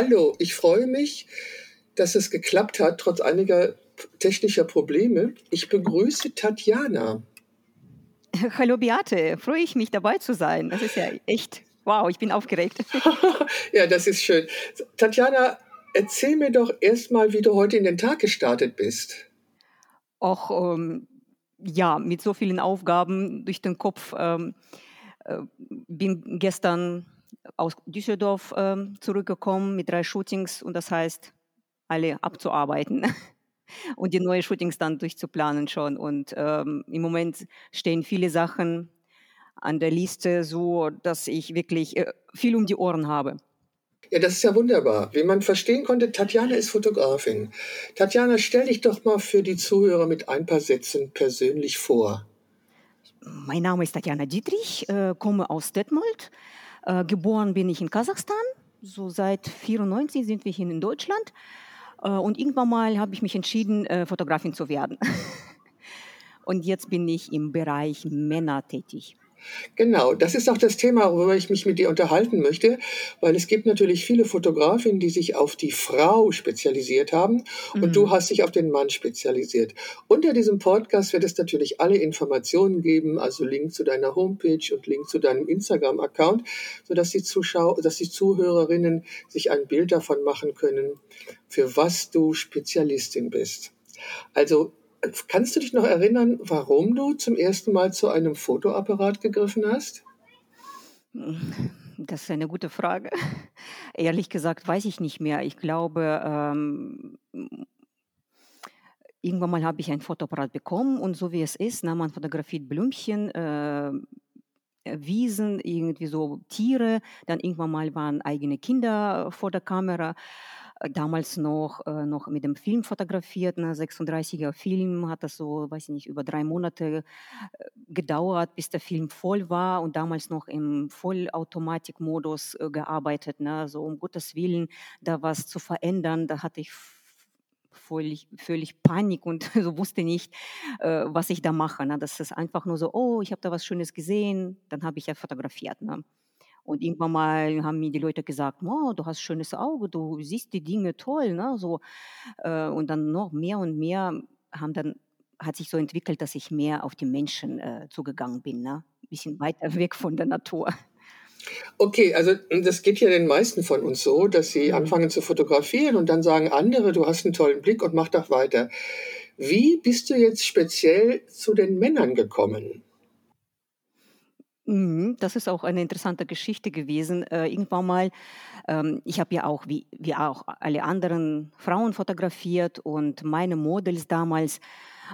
Hallo, ich freue mich, dass es geklappt hat, trotz einiger technischer Probleme. Ich begrüße Tatjana. Hallo Beate, freue ich mich dabei zu sein. Das ist ja echt, wow, ich bin aufgeregt. ja, das ist schön. Tatjana, erzähl mir doch erstmal, wie du heute in den Tag gestartet bist. Och, ähm, ja, mit so vielen Aufgaben durch den Kopf. Ähm, äh, bin gestern aus Düsseldorf ähm, zurückgekommen mit drei Shootings und das heißt, alle abzuarbeiten und die neuen Shootings dann durchzuplanen schon. Und ähm, im Moment stehen viele Sachen an der Liste, so dass ich wirklich äh, viel um die Ohren habe. Ja, das ist ja wunderbar. Wie man verstehen konnte, Tatjana ist Fotografin. Tatjana, stell dich doch mal für die Zuhörer mit ein paar Sätzen persönlich vor. Mein Name ist Tatjana Dietrich, äh, komme aus Detmold. Äh, geboren bin ich in Kasachstan. So seit 94 sind wir hier in Deutschland. Äh, und irgendwann mal habe ich mich entschieden, äh, Fotografin zu werden. und jetzt bin ich im Bereich Männer tätig. Genau, das ist auch das Thema, worüber ich mich mit dir unterhalten möchte, weil es gibt natürlich viele Fotografinnen, die sich auf die Frau spezialisiert haben und mhm. du hast dich auf den Mann spezialisiert. Unter diesem Podcast wird es natürlich alle Informationen geben, also Link zu deiner Homepage und Link zu deinem Instagram-Account, sodass die Zuschauer, dass die Zuhörerinnen sich ein Bild davon machen können, für was du Spezialistin bist. Also Kannst du dich noch erinnern, warum du zum ersten Mal zu einem Fotoapparat gegriffen hast? Das ist eine gute Frage. Ehrlich gesagt weiß ich nicht mehr. Ich glaube, ähm, irgendwann mal habe ich ein Fotoapparat bekommen und so wie es ist, na, man fotografiert Blümchen, äh, Wiesen, irgendwie so Tiere, dann irgendwann mal waren eigene Kinder vor der Kamera damals noch, äh, noch mit dem Film fotografiert, ne, 36er Film, hat das so, weiß ich nicht, über drei Monate äh, gedauert, bis der Film voll war und damals noch im Vollautomatikmodus äh, gearbeitet, ne, so um Gottes Willen da was zu verändern, da hatte ich völlig, völlig Panik und so wusste nicht, äh, was ich da mache. Ne? Das ist einfach nur so, oh, ich habe da was Schönes gesehen, dann habe ich ja fotografiert. Ne? Und irgendwann mal haben mir die Leute gesagt, oh, du hast schönes Auge, du siehst die Dinge toll, ne? So, äh, und dann noch mehr und mehr haben dann hat sich so entwickelt, dass ich mehr auf die Menschen äh, zugegangen bin, ne? Ein bisschen weiter weg von der Natur. Okay, also das geht ja den meisten von uns so, dass sie mhm. anfangen zu fotografieren und dann sagen andere, du hast einen tollen Blick und mach doch weiter. Wie bist du jetzt speziell zu den Männern gekommen? Mhm, das ist auch eine interessante Geschichte gewesen. Äh, irgendwann mal, ähm, ich habe ja auch, wie, wie auch alle anderen Frauen fotografiert und meine Models damals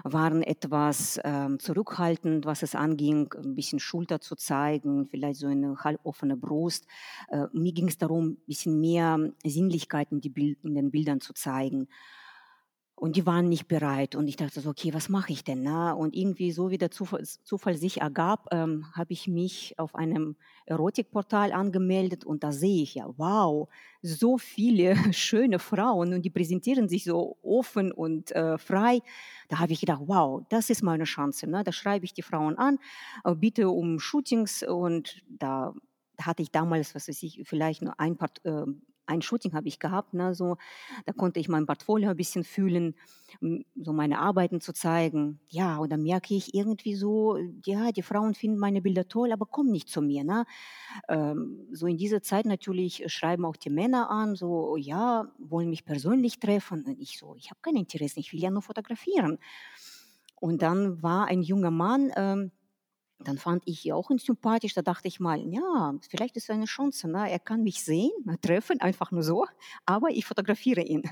waren etwas ähm, zurückhaltend, was es anging, ein bisschen Schulter zu zeigen, vielleicht so eine halboffene Brust. Äh, mir ging es darum, ein bisschen mehr Sinnlichkeit in, die Bild in den Bildern zu zeigen. Und die waren nicht bereit. Und ich dachte so, okay, was mache ich denn? Ne? Und irgendwie, so wie der Zufall, Zufall sich ergab, ähm, habe ich mich auf einem Erotikportal angemeldet und da sehe ich ja, wow, so viele schöne Frauen und die präsentieren sich so offen und äh, frei. Da habe ich gedacht, wow, das ist meine Chance. Ne? Da schreibe ich die Frauen an, äh, bitte um Shootings und da hatte ich damals, was weiß ich, vielleicht nur ein paar äh, ein Shooting habe ich gehabt, ne, so, da konnte ich mein Portfolio ein bisschen fühlen, so meine Arbeiten zu zeigen. Ja, und dann merke ich irgendwie so, ja, die Frauen finden meine Bilder toll, aber kommen nicht zu mir. Ne? Ähm, so in dieser Zeit natürlich schreiben auch die Männer an, so, ja, wollen mich persönlich treffen. Und ich so, ich habe kein Interesse, ich will ja nur fotografieren. Und dann war ein junger Mann, ähm, dann fand ich ihn auch sympathisch. Da dachte ich mal, ja, vielleicht ist es eine Chance. Ne? Er kann mich sehen, treffen, einfach nur so, aber ich fotografiere ihn.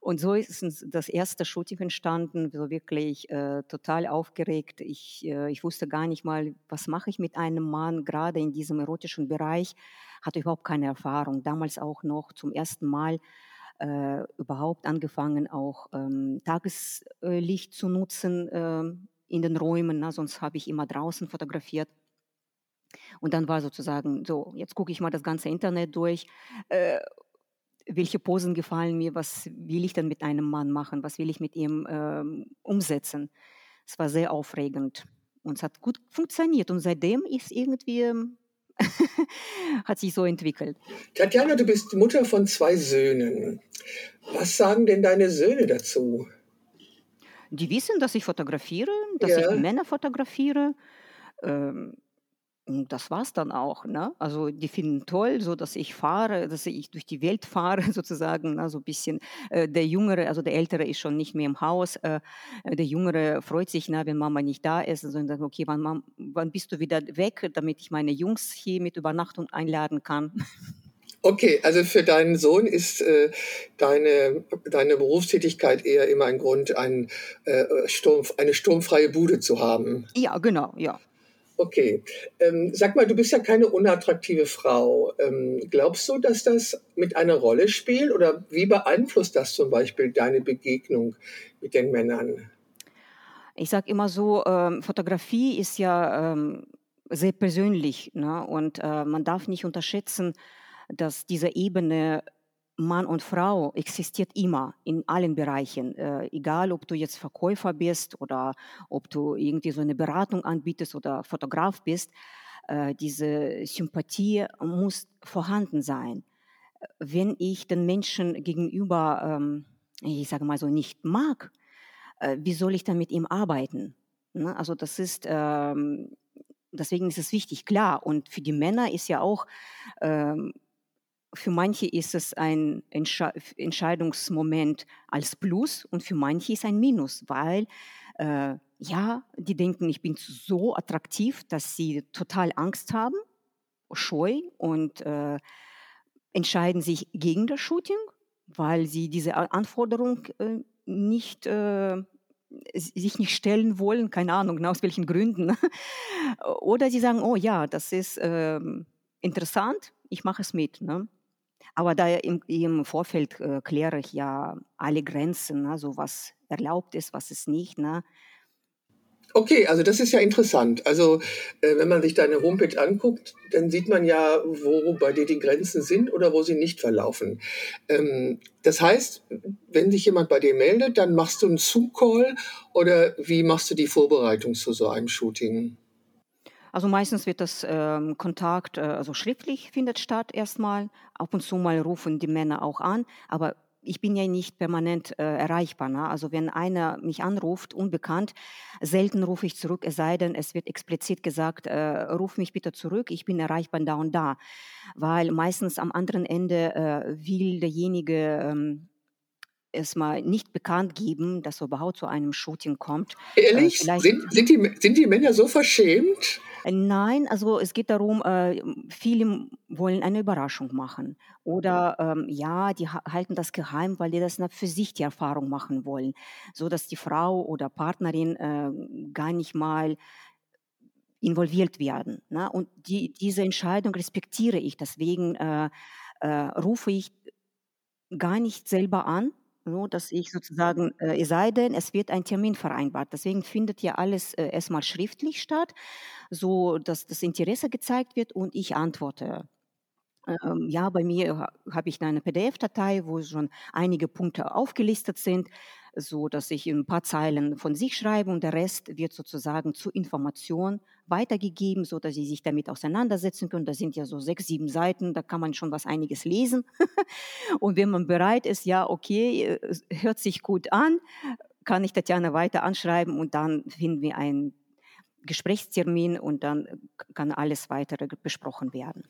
Und so ist das erste Shooting entstanden, so wirklich äh, total aufgeregt. Ich, äh, ich wusste gar nicht mal, was mache ich mit einem Mann, gerade in diesem erotischen Bereich, hatte überhaupt keine Erfahrung. Damals auch noch zum ersten Mal äh, überhaupt angefangen, auch ähm, Tageslicht zu nutzen ähm, in den Räumen, na, sonst habe ich immer draußen fotografiert. Und dann war sozusagen so, jetzt gucke ich mal das ganze Internet durch. Äh, welche Posen gefallen mir, was will ich denn mit einem Mann machen, was will ich mit ihm ähm, umsetzen. Es war sehr aufregend und es hat gut funktioniert und seitdem ist irgendwie hat sich so entwickelt. Tatjana, du bist Mutter von zwei Söhnen. Was sagen denn deine Söhne dazu? Die wissen, dass ich fotografiere, dass ich Ja. Männer fotografiere. Ähm, und das war's dann auch, ne? Also, die finden toll, so dass ich fahre, dass ich durch die Welt fahre sozusagen, ne, so 'n bisschen. Äh, der Jüngere also, der Ältere ist schon nicht mehr im Haus. Äh, der Jüngere freut sich, ne, wenn Mama nicht da ist, und sagt: „Okay, wann wann bist du wieder weg, damit ich meine Jungs hier mit Übernachtung einladen kann?“ Okay, also für deinen Sohn ist, äh, deine deine Berufstätigkeit eher immer ein Grund, ein, äh, sturm eine sturmfreie Bude zu haben. Ja, genau, ja. Okay. Ähm, sag mal, du bist ja keine unattraktive Frau. Ähm, glaubst du, dass das mit einer Rolle spielt oder wie beeinflusst das zum Beispiel deine Begegnung mit den Männern? Ich sage immer so, ähm, Fotografie ist ja, ähm, sehr persönlich, ne? Und, äh, man darf nicht unterschätzen, dass diese Ebene Mann und Frau existiert immer in allen Bereichen. Äh, egal, ob du jetzt Verkäufer bist oder ob du irgendwie so eine Beratung anbietest oder Fotograf bist, äh, diese Sympathie muss vorhanden sein. Wenn ich den Menschen gegenüber, ähm, ich sage mal so, nicht mag, äh, wie soll ich dann mit ihm arbeiten? Ne? Also das ist, ähm, deswegen ist es wichtig, klar. Und für die Männer ist ja auch, ähm, für manche ist es ein Entsche Entscheidungsmoment als Plus und für manche ist ein Minus, weil äh, ja, die denken, ich bin so attraktiv, dass sie total Angst haben, scheu und äh, entscheiden sich gegen das Shooting, weil sie diese Anforderung äh, nicht äh, sich nicht stellen wollen, keine Ahnung, aus welchen Gründen. Oder sie sagen, oh ja, das ist ähm, interessant, ich mache es mit. Ne? Aber da im, im Vorfeld äh, kläre ich ja alle Grenzen, also was erlaubt ist, was ist nicht. Ne? Okay, also das ist ja interessant. Also, äh, wenn man sich deine Homepage anguckt, dann sieht man ja, wo bei dir die Grenzen sind oder wo sie nicht verlaufen. Ähm, das heißt, wenn sich jemand bei dir meldet, dann machst du einen Zoom-Call oder wie machst du die Vorbereitung zu so einem Shooting? Also meistens wird das ähm, Kontakt, äh, also schriftlich findet statt erstmal. Ab und zu mal rufen die Männer auch an, aber ich bin ja nicht permanent äh, erreichbar. Ne? Also wenn einer mich anruft, unbekannt, selten rufe ich zurück, es sei denn, es wird explizit gesagt, äh, ruf mich bitte zurück, ich bin erreichbar da und da. Weil meistens am anderen Ende äh, will derjenige ähm, erstmal nicht bekannt geben, dass er überhaupt zu einem Shooting kommt. Äh, Ehrlich? vielleicht Sind, sind, die, sind die Männer so verschämt? Äh, Nein, also es geht darum, äh, viele wollen eine Überraschung machen. Oder ähm, ja, die ha- halten das geheim, weil die das na- für sich die Erfahrung machen wollen, so dass die Frau oder Partnerin äh, gar nicht mal involviert werden. Ne? Und die, diese Entscheidung respektiere ich. Deswegen äh, äh, rufe ich gar nicht selber an, so dass ich sozusagen, äh, es sei denn, es wird ein Termin vereinbart. Deswegen findet ja alles äh, erstmal schriftlich statt, so dass das Interesse gezeigt wird und ich antworte. Ähm, ja, bei mir ha habe ich eine PDF-Datei, wo schon einige Punkte aufgelistet sind, so dass ich ein paar Zeilen von sich schreibe und der Rest wird sozusagen zur Information weitergegeben, so dass Sie sich damit auseinandersetzen können. Das sind ja so 6, 7 Seiten, da kann man schon was einiges lesen. Und wenn man bereit ist, ja, okay, hört sich gut an, kann ich Tatjana weiter anschreiben und dann finden wir einen Gesprächstermin und dann äh, kann alles weitere besprochen werden.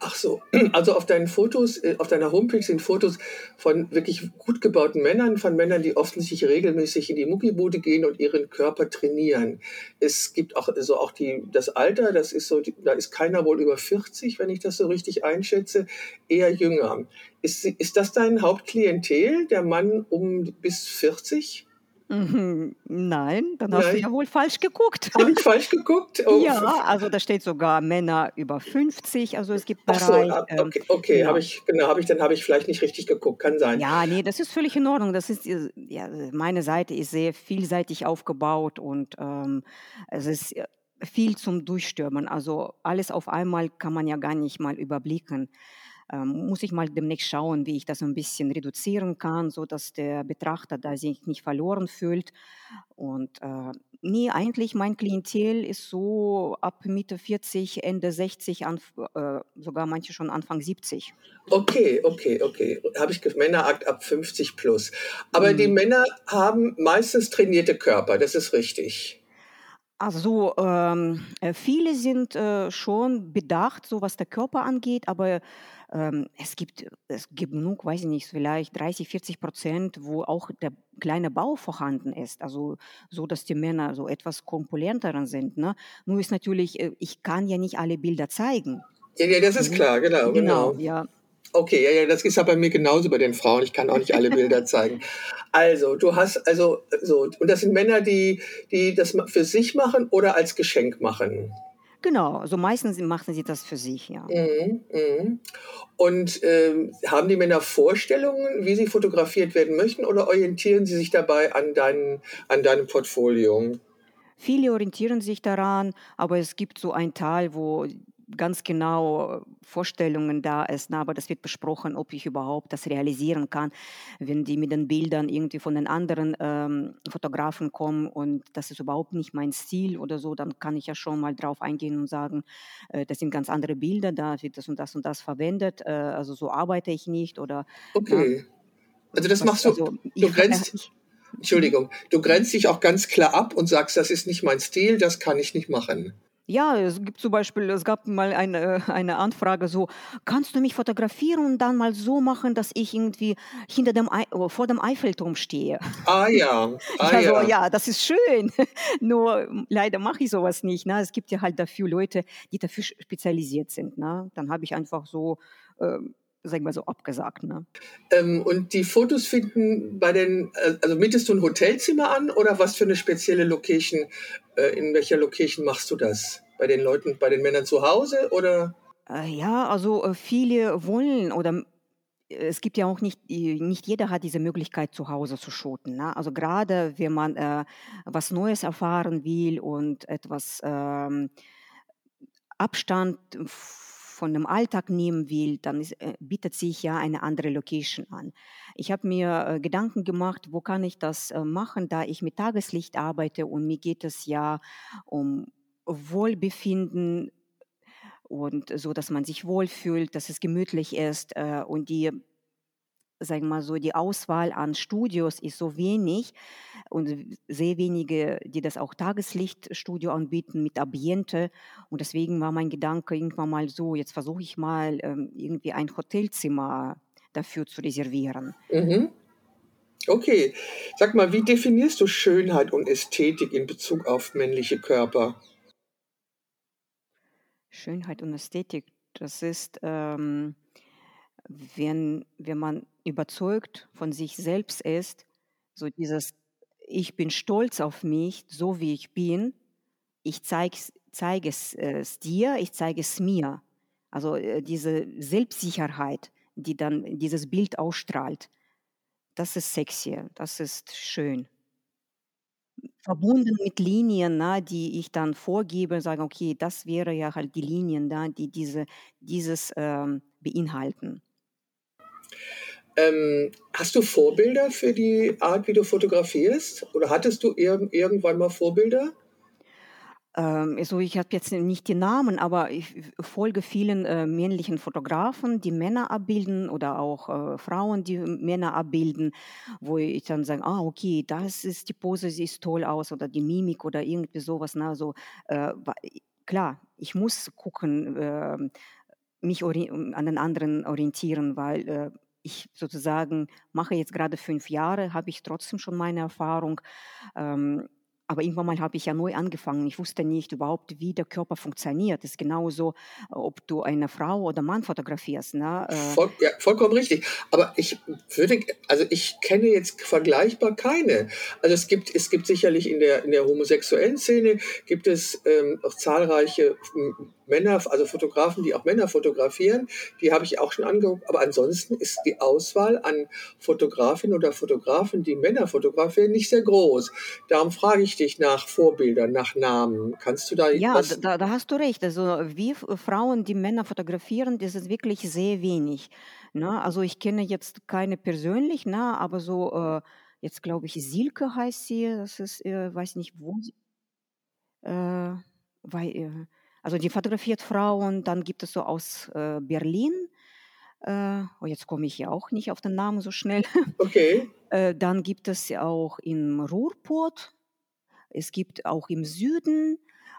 Ach so, also auf deinen Fotos, äh, auf deiner Homepage sind Fotos von wirklich gut gebauten Männern, von Männern, die offensichtlich regelmäßig in die Muckibude gehen und ihren Körper trainieren. Es gibt auch so auch die, das Alter, das ist so, da ist keiner wohl über 40, wenn ich das so richtig einschätze, eher jünger. Ist, ist das dein Hauptklientel, der Mann um bis 40? Mhm, Nein, dann hast du Nein, ja wohl falsch geguckt. habe ich falsch geguckt? Oh, Ja, also da steht sogar Männer über 50, also es gibt ach so, Bereich, ah, ähm, okay, okay, habe genau. ich, genau, habe ich, dann habe ich vielleicht nicht richtig geguckt, kann sein. Ja, nee, das ist völlig in Ordnung. Das ist, äh, ja, meine Seite ist sehr vielseitig aufgebaut und ähm, es ist äh, viel zum Durchstürmen. Also alles auf einmal kann man ja gar nicht mal überblicken. Ähm, muss ich mal demnächst schauen, wie ich das ein bisschen reduzieren kann, sodass der Betrachter da sich nicht verloren fühlt. Und äh, nee, eigentlich mein Klientel ist so ab Mitte 40, Ende 60, anf äh, sogar manche schon Anfang 70. Okay, okay, okay. Habe ich Männerakt ab 50 plus. Aber die Mhm. Männer haben meistens trainierte Körper, das ist richtig. Also, ähm, äh, viele sind, äh, schon bedacht, so was der Körper angeht, aber, ähm, es gibt es gibt genug, weiß ich nicht, vielleicht 30, 40% wo auch der kleine Bauch vorhanden ist. Also, so, dass die Männer so etwas korpulenteren sind, ne? Nur ist natürlich äh, ich kann ja nicht alle Bilder zeigen, Ja, ja, das ist ne? klar, genau, Genau, genau. ja. Okay, ja, ja, das ist ja bei mir genauso bei den Frauen. Ich kann auch nicht alle Bilder zeigen. Also, du hast also so und das sind Männer, die die das für sich machen oder als Geschenk machen? Genau, also meistens machen sie das für sich, ja. Mhm, mhm. Und, ähm, haben die Männer Vorstellungen, wie sie fotografiert werden möchten oder orientieren sie sich dabei an deinen an deinem Portfolio? Viele orientieren sich daran, aber es gibt so einen Teil, wo ganz genau Vorstellungen da ist, na, aber das wird besprochen, ob ich überhaupt das realisieren kann. Wenn die mit den Bildern irgendwie von den anderen ähm, Fotografen kommen und das ist überhaupt nicht mein Stil oder so, dann kann ich ja schon mal drauf eingehen und sagen, äh, das sind ganz andere Bilder, da wird das und das und das verwendet, äh, also so arbeite ich nicht oder Okay. Also, das was, machst du also du äh, grenzt ich Entschuldigung, du grenzt dich auch ganz klar ab und sagst: „Das ist nicht mein Stil, das kann ich nicht machen.“ Ja, es gibt zum Beispiel es gab mal eine eine Anfrage so: „Kannst du mich fotografieren und dann mal so machen, dass ich irgendwie hinter dem Ei oh, vor dem Eiffelturm stehe?“ Ah ja, ah Ja, so, ja. das ist schön. Nur hm, leider mache ich sowas nicht, ne? Es gibt ja halt dafür Leute, die dafür spezialisiert sind, ne? Dann habe ich einfach so, ähm, sage ich mal so, abgesagt, ne? Ähm, und die Fotos finden bei den äh, also mietest du 'n Hotelzimmer an oder was für 'ne spezielle Location äh, in welcher Location machst du das? Bei den Leuten bei den Männern zu Hause oder? Äh, ja, also, äh, viele wollen oder m es gibt ja auch nicht äh, nicht jeder hat diese Möglichkeit, zu Hause zu shooten, ne? Also, grade wenn man, äh, was Neues erfahren will und etwas, ähm, Abstand von dem Alltag nehmen will, dann ist äh, bietet sich ja eine andere Location an. Ich habe mir, äh, Gedanken gemacht, wo kann ich das, äh, machen, da ich mit Tageslicht arbeite und mir geht es ja um Wohlbefinden und so, dass man sich wohlfühlt, dass es gemütlich ist, äh, und die sagen wir mal so, die Auswahl an Studios ist so wenig und sehr wenige, die das auch Tageslichtstudio anbieten mit Ambiente. Und deswegen war mein Gedanke irgendwann mal so: „Jetzt versuche ich mal, ähm, irgendwie ein Hotelzimmer dafür zu reservieren.“ Mhm. Okay. Sag mal, wie definierst du Schönheit und Ästhetik in Bezug auf männliche Körper? Schönheit und Ästhetik, das ist, ähm, wenn wenn man überzeugt von sich selbst ist, so dieses: „Ich bin stolz auf mich, so wie ich bin. Ich zeige es zeige es äh, dir, ich zeige es mir.“ Also, äh, diese Selbstsicherheit, die dann dieses Bild ausstrahlt, das ist sexy, das ist schön. Verbunden mit Linien, ne, die ich dann vorgebe, sage: „Okay, das wäre ja halt die Linien da, die diese dieses, ähm, beinhalten.“ Ähm, hast du Vorbilder für die Art, wie du fotografierst? Oder hattest du irgend irgendwann mal Vorbilder? Ähm, also, ich habe jetzt nicht die Namen, aber ich folge vielen, äh, männlichen Fotografen, die Männer abbilden oder auch, äh, Frauen, die Männer abbilden, wo ich dann sage: „Ah, okay, das ist die Pose, sieht toll aus“ oder die Mimik oder irgendwie sowas, ne? Also, äh, klar, ich muss gucken, ähm, mich an den anderen orientieren, weil, äh, ich sozusagen mache jetzt gerade 5 Jahre, habe ich trotzdem schon meine Erfahrung. Ähm, aber irgendwann mal habe ich ja neu angefangen. Ich wusste nicht überhaupt, wie der Körper funktioniert. Das ist genauso, ob du eine Frau oder Mann fotografierst, ne? Äh, Voll ja, vollkommen richtig. Aber ich würde also, ich kenne jetzt vergleichbar keine. Also, es gibt es gibt sicherlich in der in der homosexuellen Szene gibt es, ähm, auch zahlreiche, hm, Männer, also Fotografen, die auch Männer fotografieren, die habe ich auch schon angeguckt. Aber ansonsten ist die Auswahl an Fotografinnen oder Fotografen, die Männer fotografieren, nicht sehr groß. Darum frage ich dich nach Vorbildern, nach Namen. Kannst du da Ja, was? da, da hast du recht. Also wie Frauen, die Männer fotografieren, das ist wirklich sehr wenig. Ne? Also ich kenne jetzt keine persönlich, ne? aber so, äh, jetzt glaube ich, Silke heißt sie, das ist, äh, weiß nicht wo, sie- äh, weil, äh, also die fotografiert Frauen, dann gibt es so aus äh, Berlin, äh, oh, jetzt komme ich ja auch nicht auf den Namen so schnell. Okay, Äh, dann gibt es auch im Ruhrpott, es gibt auch im Süden,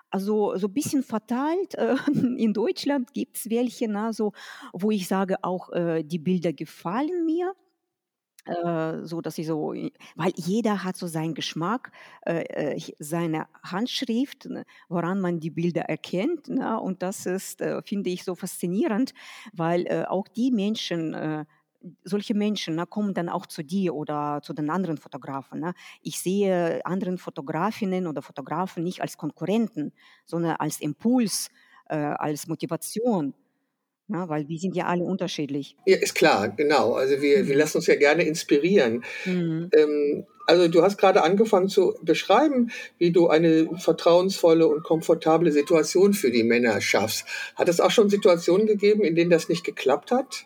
also so ein bisschen verteilt. Äh, in Deutschland gibt es welche, na, so, wo ich sage, auch äh, die Bilder gefallen mir. Äh, so dass ich so, weil jeder hat so seinen Geschmack, äh, äh, seine Handschrift, ne, woran man die Bilder erkennt. Ne? Und das ist, äh, finde ich, so faszinierend, weil äh, auch die Menschen, solche Menschen ne, kommen dann auch zu dir oder zu den anderen Fotografen. Ne? Ich sehe anderen Fotografinnen oder Fotografen nicht als Konkurrenten, sondern als Impuls, äh, als Motivation, ne? weil wir sind ja alle unterschiedlich. ja, ist klar, genau. Also wir, wir Mhm. lassen uns ja gerne inspirieren. Mhm. Ähm, also du hast gerade angefangen zu beschreiben, wie du eine vertrauensvolle und komfortable Situation für die Männer schaffst. Hat es auch schon Situationen gegeben, in denen das nicht geklappt hat?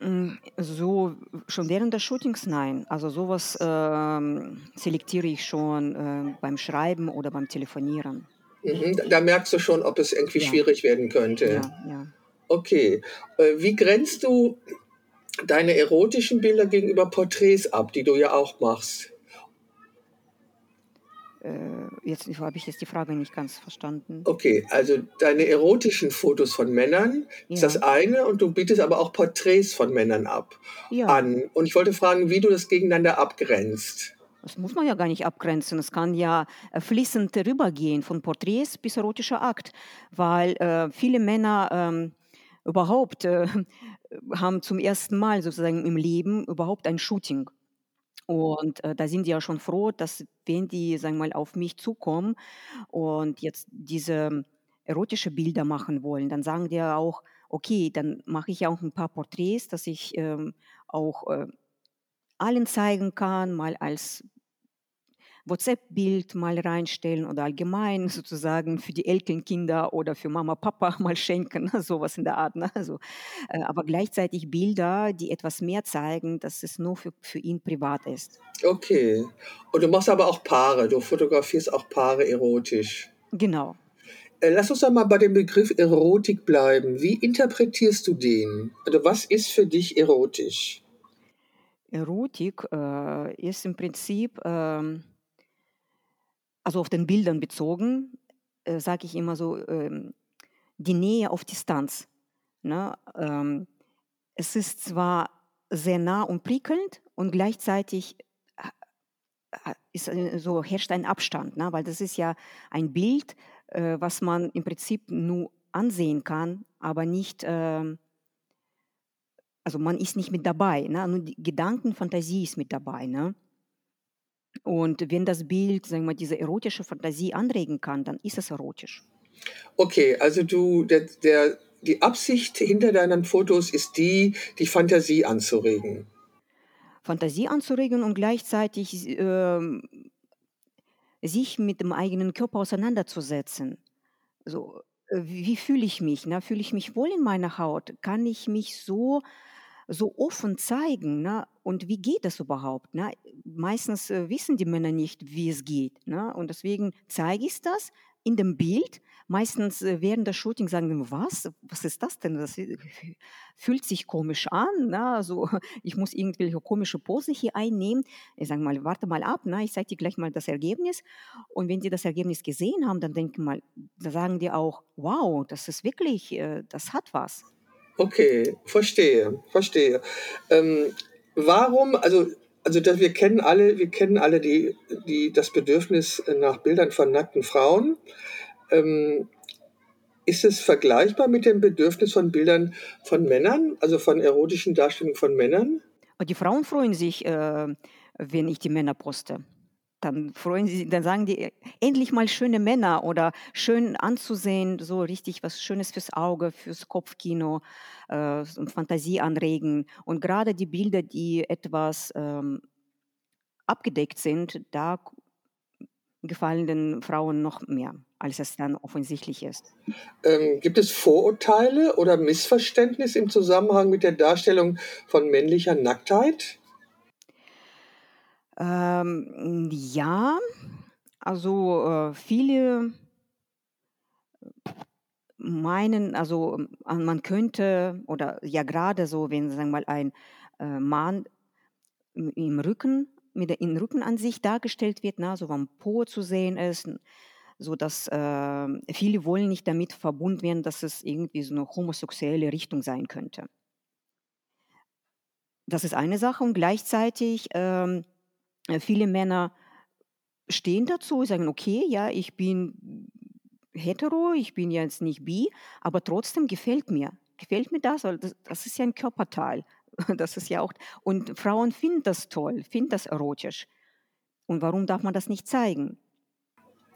Hm, so schon während des Shootings nein. Also sowas ähm, selektiere ich schon, ähm, beim Schreiben oder beim Telefonieren. Mhm. Da merkst du schon, ob es irgendwie Ja, schwierig werden könnte. ja, ja. Okay. Äh, Wie grenzt du deine erotischen Bilder gegenüber Porträts ab, die du ja auch machst? Äh, jetzt habe ich jetzt die Frage nicht ganz verstanden. Okay, also deine erotischen Fotos von Männern ist das Ja, eine und du bietest aber auch Porträts von Männern ab ja. an. Und ich wollte fragen, wie du das gegeneinander abgrenzt. Das muss man ja gar nicht abgrenzen. Es kann ja äh, fließend rübergehen von Porträts bis erotischer Akt, weil äh, viele Männer ähm, überhaupt äh, haben zum ersten Mal sozusagen im Leben überhaupt ein Shooting. Und äh, da sind die ja schon froh, dass wenn die, sagen wir mal, auf mich zukommen und jetzt diese erotische Bilder machen wollen, dann sagen die ja auch, okay, dann mache ich ja auch ein paar Porträts, dass ich ähm, auch äh, allen zeigen kann, mal als WhatsApp-Bild mal reinstellen oder allgemein sozusagen für die Enkelkinder oder für Mama, Papa mal schenken, sowas in der Art. Ne? Also, äh, aber gleichzeitig Bilder, die etwas mehr zeigen, dass es nur für, für ihn privat ist. Okay. Und du machst aber auch Paare. Du fotografierst auch Paare erotisch. Genau. Äh, Lass uns doch mal bei dem Begriff Erotik bleiben. Wie interpretierst du den? Also was ist für dich erotisch? Erotik äh, ist im Prinzip, ähm, also auf den Bildern bezogen, äh, sage ich immer so, ähm, die Nähe auf Distanz. Ne? Ähm, es ist zwar sehr nah und prickelnd und gleichzeitig ha- ha- ist äh, so herrscht ein Abstand, ne? weil das ist ja ein Bild, äh, was man im Prinzip nur ansehen kann, aber nicht, ähm, also man ist nicht mit dabei, ne? nur die Gedankenfantasie ist mit dabei. Ne? Und wenn das Bild, sagen wir mal, diese erotische Fantasie anregen kann, dann ist es erotisch. Okay, also du, der, der, die Absicht hinter deinen Fotos ist die, die Fantasie anzuregen. Fantasie anzuregen und gleichzeitig ähm, sich mit dem eigenen Körper auseinanderzusetzen. So, äh, wie, wie fühle ich mich? Ne? Fühle ich mich wohl in meiner Haut? Kann ich mich so, so offen zeigen? Ne? Und wie geht das überhaupt? Ne? Meistens äh, wissen die Männer nicht, wie es geht. Ne? Und deswegen zeige ich das in dem Bild. Meistens äh, während der Shooting sagen die, was? Was ist das denn? Das fühlt sich komisch an. Ne? Also, ich muss irgendwelche komische Pose hier einnehmen. Ich sage mal, warte mal ab, ne? ich zeige dir gleich mal das Ergebnis. Und wenn die das Ergebnis gesehen haben, dann denken mal, da sagen die auch, wow, das ist wirklich, äh, das hat was. Okay, verstehe, verstehe. Ähm, warum, also, also dass wir kennen alle, wir kennen alle die, die, das Bedürfnis nach Bildern von nackten Frauen. Ähm, ist es vergleichbar mit dem Bedürfnis von Bildern von Männern, also von erotischen Darstellungen von Männern? Die Frauen freuen sich, äh, wenn ich die Männer poste. Dann freuen sie, dann sagen die endlich mal schöne Männer oder schön anzusehen, so richtig was Schönes fürs Auge, fürs Kopfkino äh, Fantasie anregen. Und gerade die Bilder, die etwas ähm, abgedeckt sind, da gefallen den Frauen noch mehr, als es dann offensichtlich ist. Ähm, gibt es Vorurteile oder Missverständnisse im Zusammenhang mit der Darstellung von männlicher Nacktheit? Ähm, ja, also äh, viele meinen, also äh, man könnte, oder ja gerade so, wenn sagen wir mal ein äh, Mann im Rücken, mit der in Rückenansicht dargestellt wird, na, so am Po zu sehen ist, so dass äh, viele wollen nicht damit verbunden werden, dass es irgendwie so eine homosexuelle Richtung sein könnte. Das ist eine Sache und gleichzeitig ähm, äh, viele Männer stehen dazu, sagen, okay, ja, ich bin hetero, ich bin jetzt nicht bi, aber trotzdem gefällt mir. Gefällt mir das, weil das, das ist ja ein Körperteil. Das ist ja auch, und Frauen finden das toll, finden das erotisch. Und warum darf man das nicht zeigen?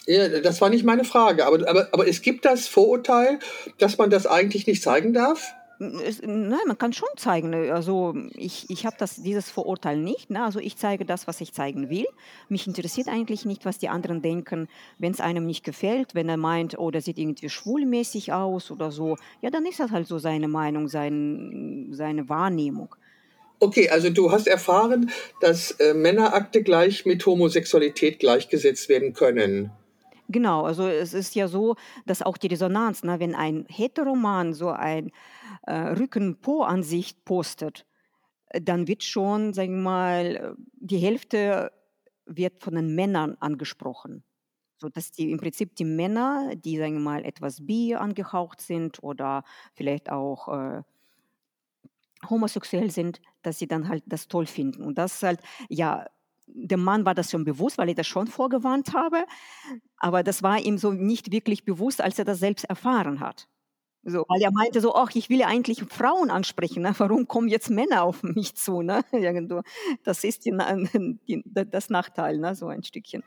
Ja, das war nicht meine Frage, aber, aber, aber es gibt das Vorurteil, dass man das eigentlich nicht zeigen darf? Es, nein, man kann schon zeigen. Ne? Also ich, ich habe dieses Vorurteil nicht. Ne? Also ich zeige das, was ich zeigen will. Mich interessiert eigentlich nicht, was die anderen denken. Wenn es einem nicht gefällt, wenn er meint, oh, der sieht irgendwie schwulmäßig aus oder so, ja, dann ist das halt so seine Meinung, sein, seine Wahrnehmung. Okay, also du hast erfahren, dass äh, Männerakte gleich mit Homosexualität gleichgesetzt werden können. Genau, also es ist ja so, dass auch die Resonanz, ne, wenn ein Heteroman so ein äh, Rücken-Po-Ansicht postet, äh, dann wird schon, sagen wir mal, die Hälfte wird von den Männern angesprochen. So dass die im Prinzip die Männer, die, sagen wir mal, etwas bi angehaucht sind oder vielleicht auch äh, homosexuell sind, dass sie dann halt das toll finden. Und das ist halt, ja, dem Mann war das schon bewusst, weil ich das schon vorgewarnt habe, aber das war ihm so nicht wirklich bewusst, als er das selbst erfahren hat. So, weil er meinte so, ach, ich will ja eigentlich Frauen ansprechen, ne? warum kommen jetzt Männer auf mich zu? Ne? Das ist die, die, das Nachteil, ne? so ein Stückchen.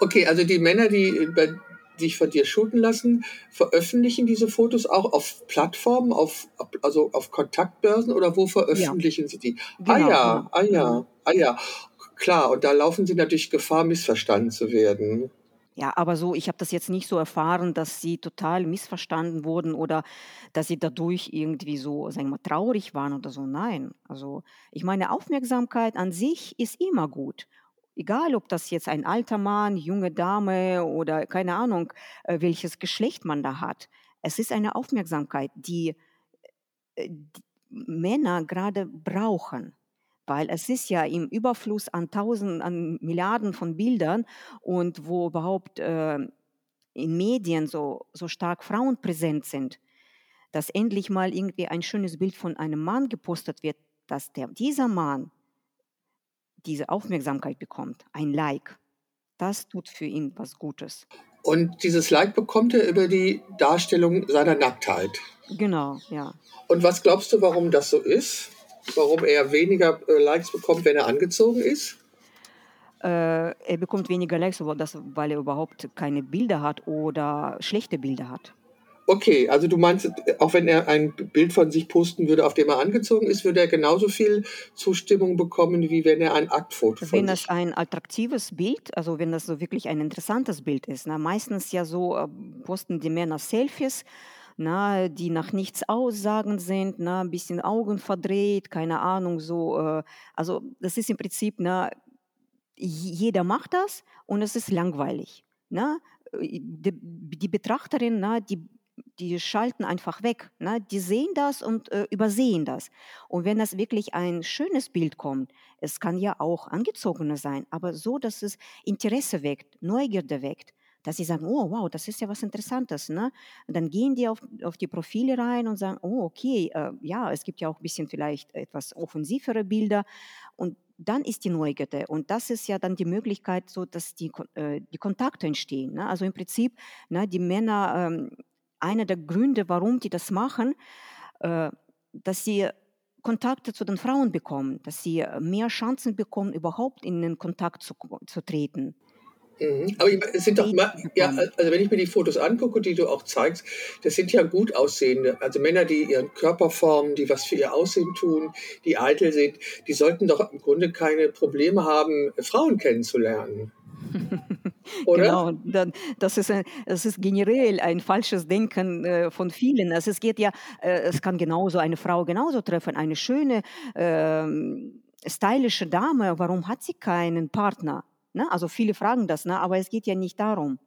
Okay, also die Männer, die sich von dir shooten lassen, veröffentlichen diese Fotos auch auf Plattformen, auf, also auf Kontaktbörsen oder wo veröffentlichen ja. sie die? Ah genau, ah ja, genau. ah ja, ah ja. Klar, und da laufen sie natürlich Gefahr, missverstanden zu werden. Ja, aber so, ich habe das jetzt nicht so erfahren, dass sie total missverstanden wurden oder dass sie dadurch irgendwie so, sagen wir mal, traurig waren oder so. Nein. Also, ich meine, Aufmerksamkeit an sich ist immer gut. Egal, ob das jetzt ein alter Mann, junge Dame oder keine Ahnung, äh, welches Geschlecht man da hat. Es ist eine Aufmerksamkeit, die, äh, die Männer gerade brauchen weil es ist ja im Überfluss an Tausenden, an Milliarden von Bildern und wo überhaupt äh, in Medien so, so stark Frauen präsent sind, dass endlich mal irgendwie ein schönes Bild von einem Mann gepostet wird, dass der, dieser Mann diese Aufmerksamkeit bekommt, ein Like. Das tut für ihn was Gutes. Und dieses Like bekommt er über die Darstellung seiner Nacktheit. Genau, ja. Und was glaubst du, warum das so ist? Warum er weniger äh, Likes bekommt, wenn er angezogen ist? Äh, er bekommt weniger Likes, weil er überhaupt keine Bilder hat oder schlechte Bilder hat. Okay, also du meinst, auch wenn er ein Bild von sich posten würde, auf dem er angezogen ist, würde er genauso viel Zustimmung bekommen, wie wenn er ein Aktfoto von Wenn das ein attraktives Bild, also wenn das so wirklich ein interessantes Bild ist, na, meistens ja so äh, posten die Männer Selfies, na, die nach nichts aussagen sind, ein bisschen Augen verdreht, keine Ahnung, so. Äh, also das ist im Prinzip, na, jeder macht das und es ist langweilig. Na? Die, die Betrachterin, na, die, die schalten einfach weg. Na? Die sehen das und äh, übersehen das. Und wenn das wirklich ein schönes Bild kommt, es kann ja auch angezogener sein, aber so, dass es Interesse weckt, Neugierde weckt, dass sie sagen, oh wow, das ist ja was Interessantes. Ne? Und dann gehen die auf, auf die Profile rein und sagen, oh okay, äh, ja, es gibt ja auch ein bisschen vielleicht etwas offensivere Bilder. Und dann ist die Neugierde. Und das ist ja dann die Möglichkeit, so dass die, äh, die Kontakte entstehen. Ne? Also im Prinzip, ne, die Männer, ähm, einer der Gründe, warum die das machen, äh, dass sie Kontakte zu den Frauen bekommen, dass sie mehr Chancen bekommen, überhaupt in den Kontakt zu, zu treten. Mhm. Aber es sind doch ma ja, also wenn ich mir die Fotos angucke, die du auch zeigst, das sind ja gut aussehende, also Männer, die ihren Körper formen, die was für ihr Aussehen tun, die eitel sind, die sollten doch im Grunde keine Probleme haben, Frauen kennenzulernen. Oder? Genau, das ist, ein, das ist generell ein falsches Denken äh, von vielen. Also es geht ja, äh, es kann genauso eine Frau genauso treffen, eine schöne, äh, stylische Dame. Warum hat sie keinen Partner? Ne? Also viele fragen das, ne? aber es geht ja nicht darum.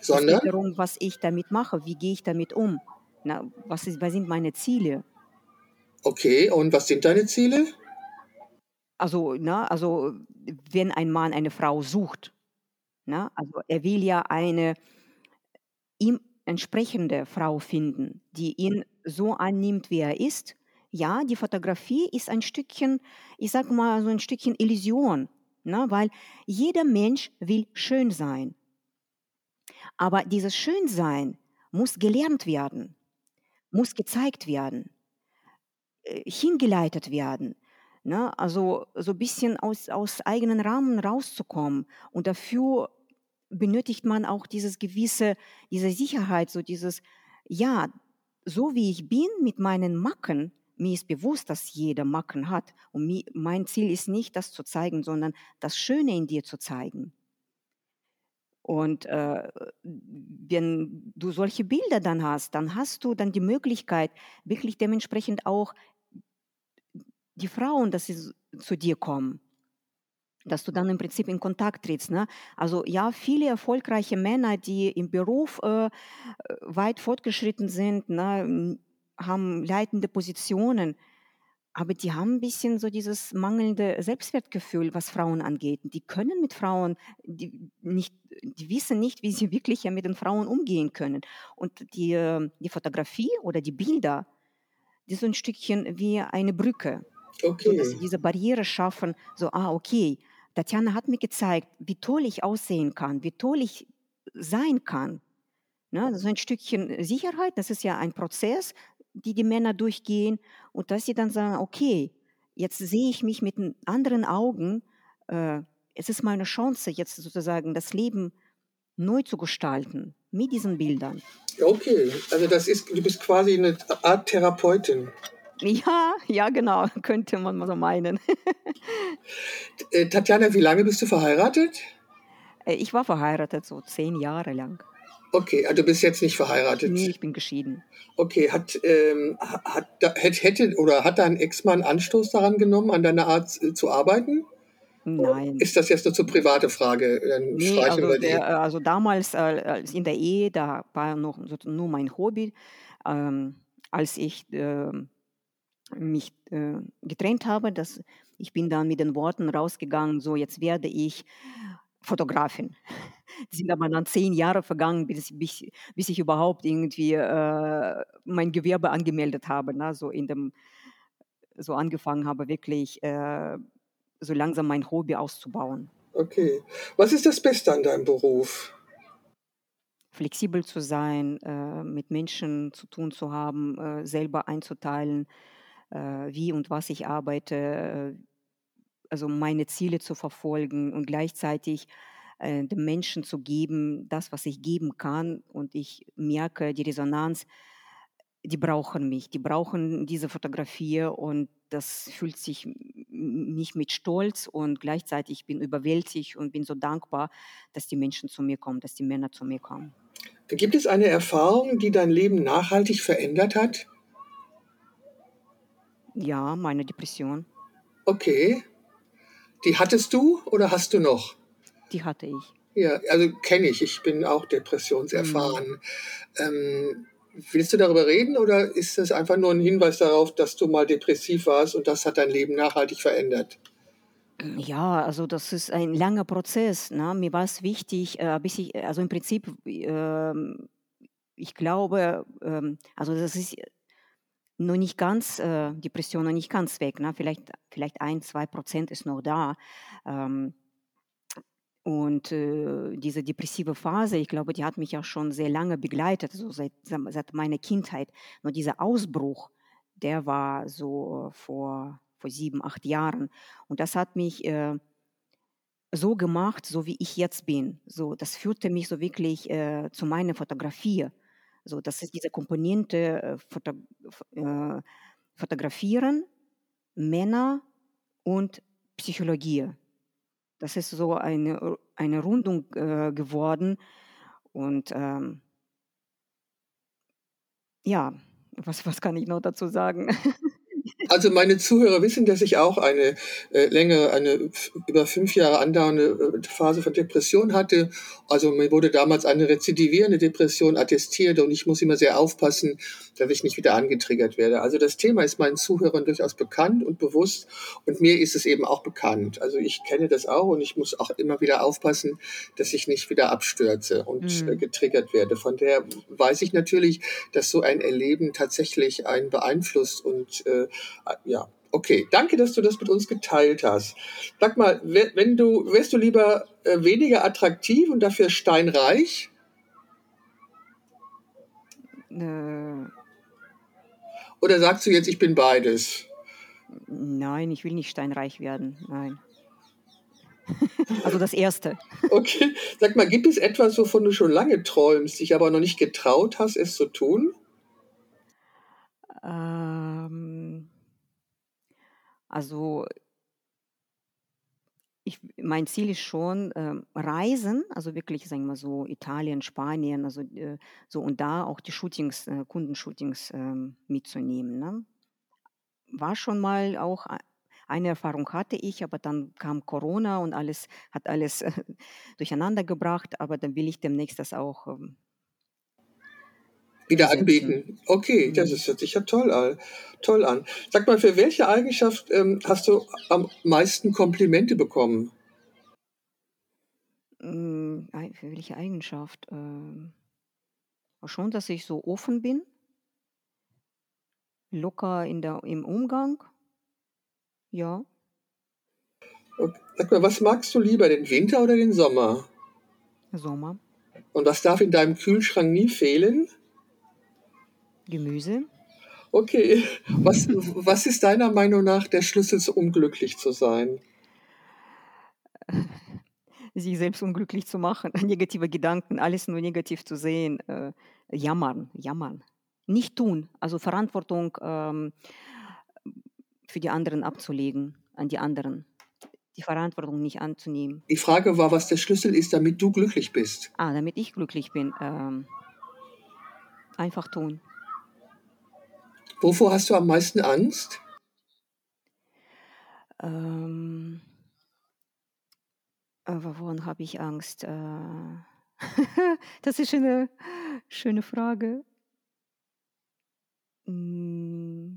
Sondern? Es geht darum, was ich damit mache, wie gehe ich damit um, ne? was, ist, was sind meine Ziele. Okay, und was sind deine Ziele? Also, ne, also wenn ein Mann eine Frau sucht, ne, also er will ja eine ihm entsprechende Frau finden, die ihn so annimmt, wie er ist. Ja, die Fotografie ist ein Stückchen, ich sag mal so ein Stückchen Illusion. Ne? Weil jeder Mensch will schön sein. Aber dieses Schönsein muss gelernt werden, muss gezeigt werden, äh, hingeleitet werden. Ne? Also so ein bisschen aus, aus eigenen Rahmen rauszukommen. Und dafür benötigt man auch dieses gewisse, diese Sicherheit, so dieses, ja, so wie ich bin mit meinen Macken, mir ist bewusst, dass jeder Macken hat. Und mein Ziel ist nicht, das zu zeigen, sondern das Schöne in dir zu zeigen. Und äh, wenn du solche Bilder dann hast, dann hast du dann die Möglichkeit, wirklich dementsprechend auch die Frauen, dass sie zu dir kommen, dass du dann im Prinzip in Kontakt trittst. Ne? Also ja, viele erfolgreiche Männer, die im Beruf äh, weit fortgeschritten sind, ne, haben leitende Positionen, aber die haben ein bisschen so dieses mangelnde Selbstwertgefühl, was Frauen angeht. Die können mit Frauen, die, nicht, die wissen nicht, wie sie wirklich ja mit den Frauen umgehen können. Und die, ähm, die Fotografie oder die Bilder, die sind ein Stückchen wie eine Brücke. Okay. So, dass sie diese Barriere schaffen, so, ah, okay, Tatjana hat mir gezeigt, wie toll ich aussehen kann, wie toll ich sein kann. Ne, so ein Stückchen Sicherheit, das ist ja ein Prozess, die die Männer durchgehen und dass sie dann sagen, okay, jetzt sehe ich mich mit anderen Augen, äh, es ist meine Chance, jetzt sozusagen das Leben neu zu gestalten mit diesen Bildern. Okay, also das ist, du bist quasi eine Art Therapeutin. Ja, ja, genau, könnte man mal so meinen. Äh, Tatjana, wie lange bist du verheiratet? Äh, ich war verheiratet, so zehn Jahre lang. Okay, also du bist jetzt nicht verheiratet. Nee, ich bin geschieden. Okay, hat, ähm, hat, hätte oder hat dein Ex-Mann Anstoß daran genommen, an deiner Art zu arbeiten? Nein. Ist das jetzt nur zur private Frage? Dann nee, also, der, äh, also damals äh, in der Ehe, da war noch nur mein Hobby. Ähm, als ich äh, mich äh, getrennt habe, dass ich bin dann mit den Worten rausgegangen, so jetzt werde ich Fotografin. Es sind aber dann zehn Jahre vergangen, bis, bis, bis ich überhaupt irgendwie äh, mein Gewerbe angemeldet habe, ne? so in dem, so angefangen habe, wirklich äh, so langsam mein Hobby auszubauen. Okay. Was ist das Beste an deinem Beruf? Flexibel zu sein, äh, mit Menschen zu tun zu haben, äh, selber einzuteilen, äh, wie und was ich arbeite, äh, also meine Ziele zu verfolgen und gleichzeitig äh, dem Menschen zu geben, das, was ich geben kann. Und ich merke die Resonanz, die brauchen mich, die brauchen diese Fotografie und das fühlt sich mich mit Stolz und gleichzeitig bin überwältigt und bin so dankbar, dass die Menschen zu mir kommen, dass die Männer zu mir kommen. Gibt es eine Erfahrung, die dein Leben nachhaltig verändert hat? Ja, meine Depression. Okay. Die hattest du oder hast du noch? Die hatte ich. Ja, also kenne ich. Ich bin auch depressionserfahren. Mhm. Ähm, willst du darüber reden oder ist das einfach nur ein Hinweis darauf, dass du mal depressiv warst und das hat dein Leben nachhaltig verändert? Ja, also das ist ein langer Prozess. Ne? Mir war es wichtig, äh, bis ich, also im Prinzip, äh, ich glaube, äh, also das ist noch nicht ganz, äh, Depression noch nicht ganz weg. Ne? Vielleicht, vielleicht ein, zwei Prozent ist noch da. Ähm, und äh, diese depressive Phase, ich glaube, die hat mich auch schon sehr lange begleitet, so seit, seit meiner Kindheit. Nur dieser Ausbruch, der war so vor, vor sieben, acht Jahren. Und das hat mich äh, so gemacht, so wie ich jetzt bin. So, das führte mich so wirklich äh, zu meiner Fotografie. So, das ist diese Komponente äh, Foto, äh, Fotografieren, Männer und Psychologie. Das ist so eine, eine Rundung äh, geworden. Und ähm, ja, was, was kann ich noch dazu sagen? Also meine Zuhörer wissen, dass ich auch eine äh, längere, eine über fünf Jahre andauernde äh, Phase von Depression hatte. Also mir wurde damals eine rezidivierende Depression attestiert und ich muss immer sehr aufpassen, dass ich nicht wieder angetriggert werde. Also das Thema ist meinen Zuhörern durchaus bekannt und bewusst und mir ist es eben auch bekannt. Also ich kenne das auch und ich muss auch immer wieder aufpassen, dass ich nicht wieder abstürze und mhm. äh, getriggert werde. Von der weiß ich natürlich, dass so ein Erleben tatsächlich einen beeinflusst und äh, ja, okay. Danke, dass du das mit uns geteilt hast. Sag mal, wenn du, wärst du lieber äh, weniger attraktiv und dafür steinreich? Äh, Oder sagst du jetzt, ich bin beides? nein, ich will nicht steinreich werden. Nein. Also das Erste. Okay. Sag mal, gibt es etwas, wovon du schon lange träumst, dich aber noch nicht getraut hast, es zu tun? Ähm, also ich, mein Ziel ist schon ähm, Reisen, also wirklich, sagen wir mal so, Italien, Spanien, also äh, so und da auch die Shootings, äh, Kundenshootings ähm, mitzunehmen. Ne? War schon mal auch e- eine Erfahrung hatte ich, aber dann kam Corona und alles hat alles äh, durcheinander gebracht, aber dann will ich demnächst das auch ähm, wieder anbieten. Okay, das Mhm. ist, hört sich ja toll an. Toll an. Sag mal, für welche Eigenschaft ähm, hast du am meisten Komplimente bekommen? Mm, ei- Für welche Eigenschaft? Ähm, schon, dass ich so offen bin, locker in der, im Umgang. Ja. Okay. Sag mal, was magst du lieber, den Winter oder den Sommer? Sommer, Und was darf in deinem Kühlschrank nie fehlen? Gemüse, Okay, was, was ist deiner Meinung nach der Schlüssel, um glücklich zu sein? sich selbst unglücklich zu machen, negative Gedanken, alles nur negativ zu sehen, äh, jammern, jammern. Nicht tun, also Verantwortung ähm, für die anderen abzulegen, an die anderen. Die Verantwortung nicht anzunehmen. Die Frage war, was der Schlüssel ist, damit du glücklich bist. Ah, damit ich glücklich bin. Ähm, einfach tun. Wovor hast du am meisten Angst? Ähm, aber woran habe ich Angst? Äh, das ist eine schöne Frage. Mm,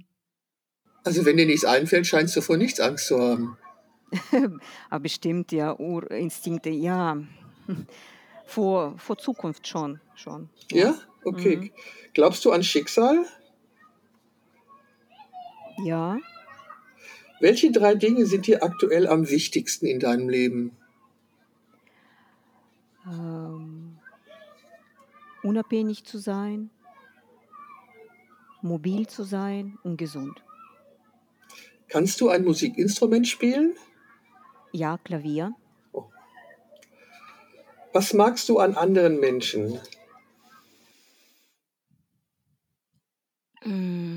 Also wenn dir nichts einfällt, scheinst du vor nichts Angst zu haben. aber bestimmt, ja, Urinstinkte, ja. Vor, vor Zukunft schon, schon. Ja. Ja? Okay. Mhm. Glaubst du an Schicksal? Ja. Welche drei Dinge sind dir aktuell am wichtigsten in deinem Leben? Ähm, unabhängig zu sein, mobil zu sein und gesund. Kannst du ein Musikinstrument spielen? Ja, Klavier. Was magst du an anderen Menschen? Mm,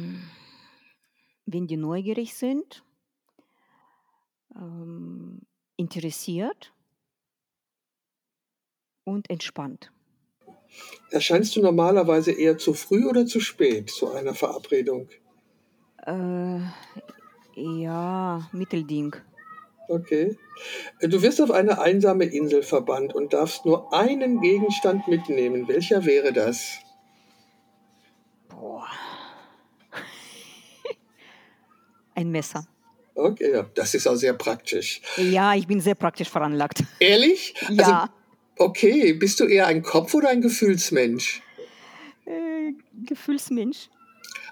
Wenn die neugierig sind, ähm, interessiert und entspannt. Erscheinst du normalerweise eher zu früh oder zu spät zu einer Verabredung? Äh, ja, Mittelding. Okay. Du wirst auf eine einsame Insel verbannt und darfst nur einen Gegenstand mitnehmen. Welcher wäre das? Boah. Ein Messer. Okay, ja, das ist auch sehr praktisch. Ja, ich bin sehr praktisch veranlagt. Ehrlich? Also, Ja. okay, bist du eher ein Kopf- oder ein Gefühlsmensch? Äh, Gefühlsmensch.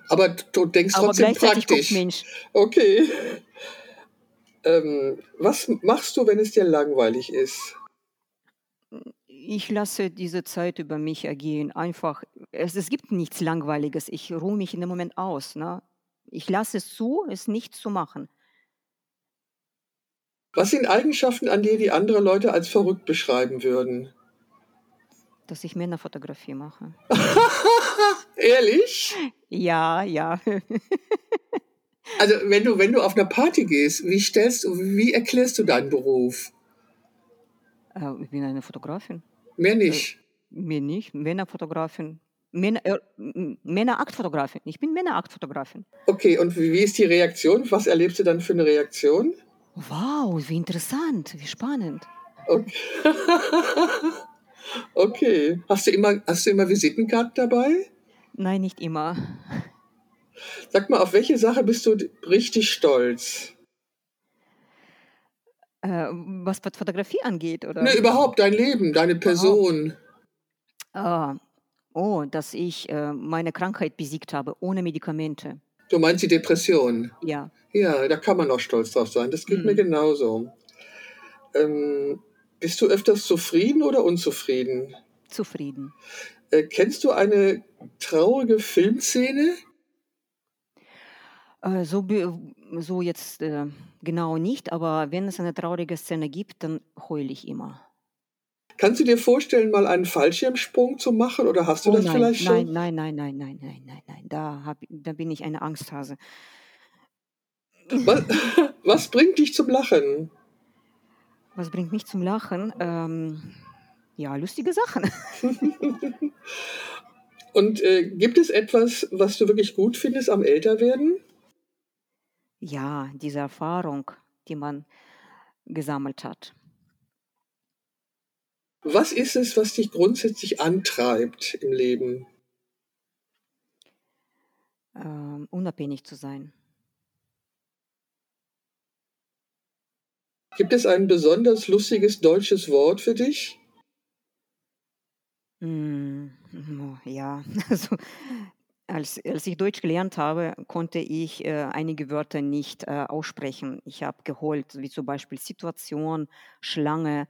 Aber du denkst Aber trotzdem gleichzeitig praktisch. Kopfmensch. Okay. Ähm, was machst du, wenn es dir langweilig ist? Ich lasse diese Zeit über mich ergehen. Einfach, es, es gibt nichts Langweiliges. Ich ruhe mich in dem Moment aus. Ne? Ich lasse es zu, es nicht zu machen. Was sind Eigenschaften an dir, die andere Leute als verrückt beschreiben würden? Dass ich Männerfotografie mache. Ehrlich? Ja, ja. Also wenn du, wenn du auf einer Party gehst, wie stellst du, wie erklärst du deinen Beruf? Äh, ich bin eine Fotografin. Mehr nicht. Äh, mir nicht, Männerfotografin. Männer, äh, Männeraktfotografin. Ich bin Männeraktfotografin. Okay, und wie, ist die Reaktion? Was erlebst du dann für eine Reaktion? Wow, wie interessant, wie spannend. Okay. okay. Hast du immer, hast du immer Visitenkarten dabei? Nein, nicht immer. Sag mal, auf welche Sache bist du richtig stolz? Äh, was Fotografie angeht, oder? Ne, überhaupt dein Leben, deine Person. Ah, oh, dass ich äh, meine Krankheit besiegt habe, ohne Medikamente. Du meinst die Depression? Ja. Ja, da kann man auch stolz drauf sein. Das geht mir Mhm. genauso. Ähm, bist du öfters zufrieden oder unzufrieden? Zufrieden. Äh, kennst du eine traurige Filmszene? Äh, so, so jetzt äh, genau nicht, aber wenn es eine traurige Szene gibt, dann heule ich immer. Kannst du dir vorstellen, mal einen Fallschirmsprung zu machen oder hast du Oh das nein, vielleicht nein, schon? nein, nein, nein, nein, nein, nein, nein. Da, hab, da bin ich eine Angsthase. Was, was bringt dich zum Lachen? Was bringt mich zum Lachen? Ähm, ja, lustige Sachen. Und äh, gibt es etwas, was du wirklich gut findest am Älterwerden? Ja, diese Erfahrung, die man gesammelt hat. Was ist es, was dich grundsätzlich antreibt im Leben? Ähm, unabhängig zu sein. Gibt es ein besonders lustiges deutsches Wort für dich? Mm, oh, ja, also als, als ich Deutsch gelernt habe, konnte ich äh, einige Wörter nicht äh, aussprechen. Ich habe geheult, wie zum Beispiel Situation, Schlange.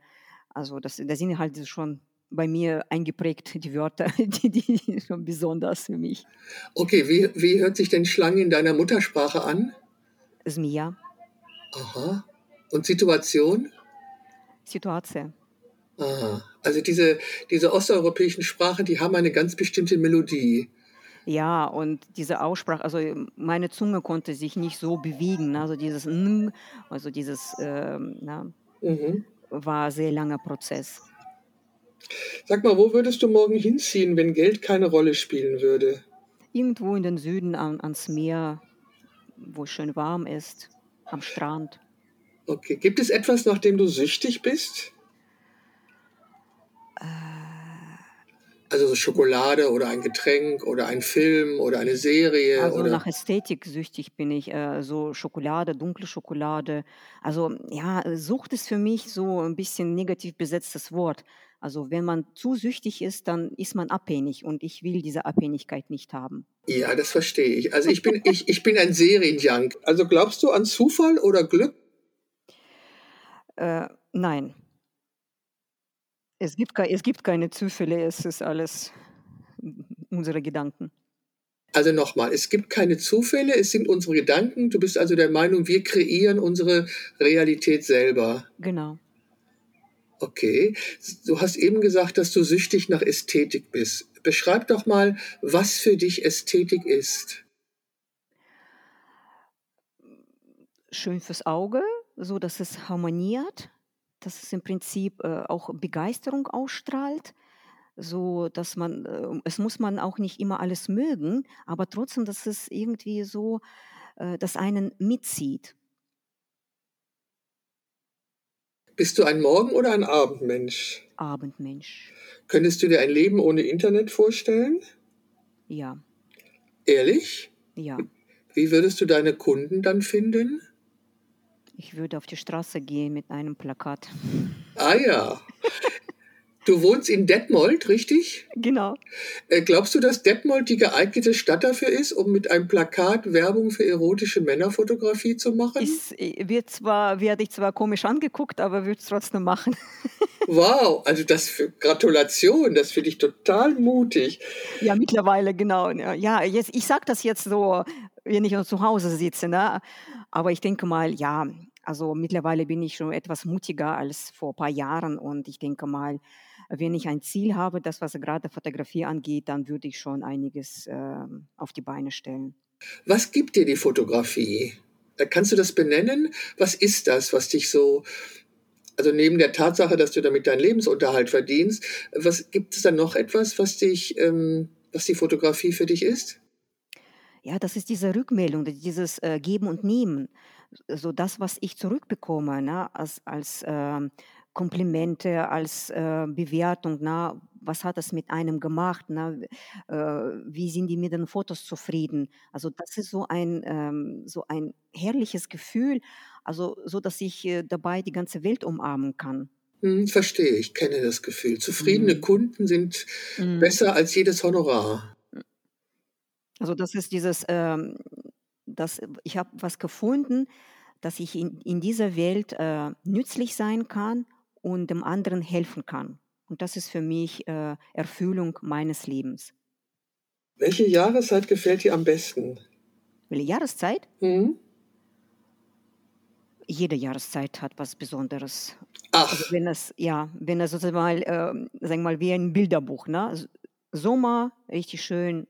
Also das, das sind halt schon bei mir eingeprägt, die Wörter, die, die sind schon besonders für mich. Okay, wie, wie hört sich denn Schlange in deiner Muttersprache an? Zmia, Aha. Und Situation? Situation. Aha. Also diese, diese osteuropäischen Sprachen, die haben eine ganz bestimmte Melodie. Ja, und diese Aussprache, also meine Zunge konnte sich nicht so bewegen. ne, Also dieses N, also dieses ähm, na, Mhm. War ein sehr langer Prozess. Sag mal, wo würdest du morgen hinziehen, wenn Geld keine Rolle spielen würde? Irgendwo in den Süden an, ans Meer, wo es schön warm ist, am Strand. Okay. Gibt es etwas, nach dem du süchtig bist? Also so Schokolade oder ein Getränk oder ein Film oder eine Serie Also oder nach Ästhetik süchtig bin ich, äh, so Schokolade, dunkle Schokolade. Also ja, Sucht ist für mich so ein bisschen negativ besetztes Wort. Also wenn man zu süchtig ist, dann ist man abhängig und ich will diese Abhängigkeit nicht haben. ja, das verstehe ich. Also ich bin ich, ich bin ein Serienjunk. Also glaubst du an Zufall oder Glück? Äh, nein, es gibt, es gibt keine Zufälle, es ist alles unsere Gedanken. Also nochmal, es gibt keine Zufälle, es sind unsere Gedanken. Du bist also der Meinung, wir kreieren unsere Realität selber. Genau. Okay. Du hast eben gesagt, dass du süchtig nach Ästhetik bist. Beschreib doch mal, was für dich Ästhetik ist. Schön fürs Auge, so dass es harmoniert, dass es im Prinzip äh, auch Begeisterung ausstrahlt, so dass man, äh, es muss man auch nicht immer alles mögen, aber trotzdem, dass es irgendwie so, äh, dass einen mitzieht. Bist du ein Morgen- oder ein Abendmensch? Abendmensch. Könntest du dir ein Leben ohne Internet vorstellen? Ja, Ehrlich? ja. Wie würdest du deine Kunden dann finden? Ich würde auf die Straße gehen mit einem Plakat. Ah ja. Du wohnst in Detmold, richtig? Genau. Äh, glaubst du, dass Detmold die geeignete Stadt dafür ist, um mit einem Plakat Werbung für erotische Männerfotografie zu machen? Ist, äh, wird zwar, werde ich zwar komisch angeguckt, aber würde es trotzdem machen. Wow, also das für Gratulation, das finde ich total mutig. Ja, mittlerweile, genau. Ja, Ja, jetzt, ich sage das jetzt so, wenn ich noch zu Hause sitze, ne? aber ich denke mal, ja, Also mittlerweile bin ich schon etwas mutiger als vor ein paar Jahren und ich denke mal, wenn ich ein Ziel habe, das was gerade Fotografie angeht, dann würde ich schon einiges ähm, auf die Beine stellen. Was gibt dir die Fotografie? Äh, kannst du das benennen? Was ist das, was dich so, also neben der Tatsache, dass du damit deinen Lebensunterhalt verdienst, was gibt es da noch etwas, was dich, ähm, was die Fotografie für dich ist? Ja, das ist diese Rückmeldung, dieses äh, Geben und Nehmen. So das, was ich zurückbekomme, ne, als, als ähm, Komplimente, als äh, Bewertung, na, was hat das mit einem gemacht, na, äh, wie sind die mit den Fotos zufrieden. Also das ist so ein, ähm, so ein herrliches Gefühl, also so, dass ich äh, dabei die ganze Welt umarmen kann. Hm, verstehe, ich kenne das Gefühl. Zufriedene Mhm. Kunden sind Mhm. besser als jedes Honorar. Also das ist dieses, ähm, das, ich habe was gefunden, dass ich in, in dieser Welt äh, nützlich sein kann und dem anderen helfen kann. Und das ist für mich äh, Erfüllung meines Lebens. Welche Jahreszeit gefällt dir am besten? Welche Jahreszeit? Mhm. Jede Jahreszeit hat was Besonderes. Ach. Also wenn es, ja, wenn es sozusagen mal, äh, sagen wir mal, wie ein Bilderbuch, ne? Sommer, richtig schön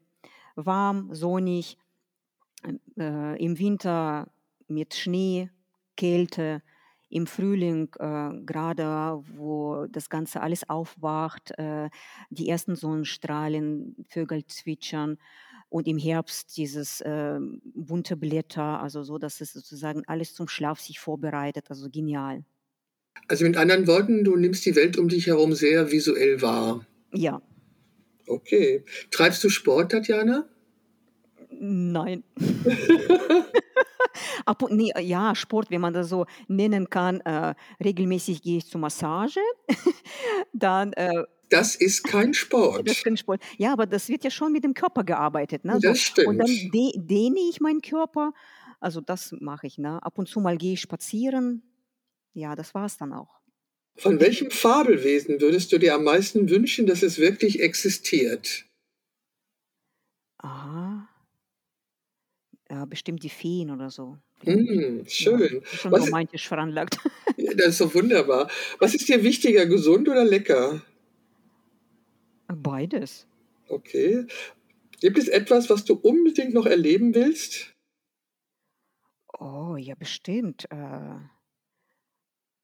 warm, sonnig, äh, im Winter mit Schnee, Kälte, im Frühling, äh, gerade wo das Ganze alles aufwacht, äh, die ersten Sonnenstrahlen, Vögel zwitschern und im Herbst dieses äh, bunte Blätter, also so, dass es sozusagen alles zum Schlaf sich vorbereitet, also genial. Also mit anderen Worten, du nimmst die Welt um dich herum sehr visuell wahr. Ja. Okay. Treibst du Sport, Tatjana? Nein. Ab und, nee, ja, Sport, wenn man das so nennen kann. Äh, regelmäßig gehe ich zur Massage. Dann äh, das ist kein Sport. Das ist kein Sport. Ja, aber das wird ja schon mit dem Körper gearbeitet. Ne? So. Das stimmt. Und dann de dehne ich meinen Körper. Also das mache ich. Ne? Ab und zu mal gehe ich spazieren. Ja, das war es dann auch. Von welchem Fabelwesen würdest du dir am meisten wünschen, dass es wirklich existiert? Aha ja, bestimmt die Feen oder so. Mm, schön. Ja, schon Was romantisch veranlagt. das ist doch wunderbar. Was ist dir wichtiger, gesund oder lecker? Beides. Okay. Gibt es etwas, was du unbedingt noch erleben willst? Oh, ja, bestimmt. Äh,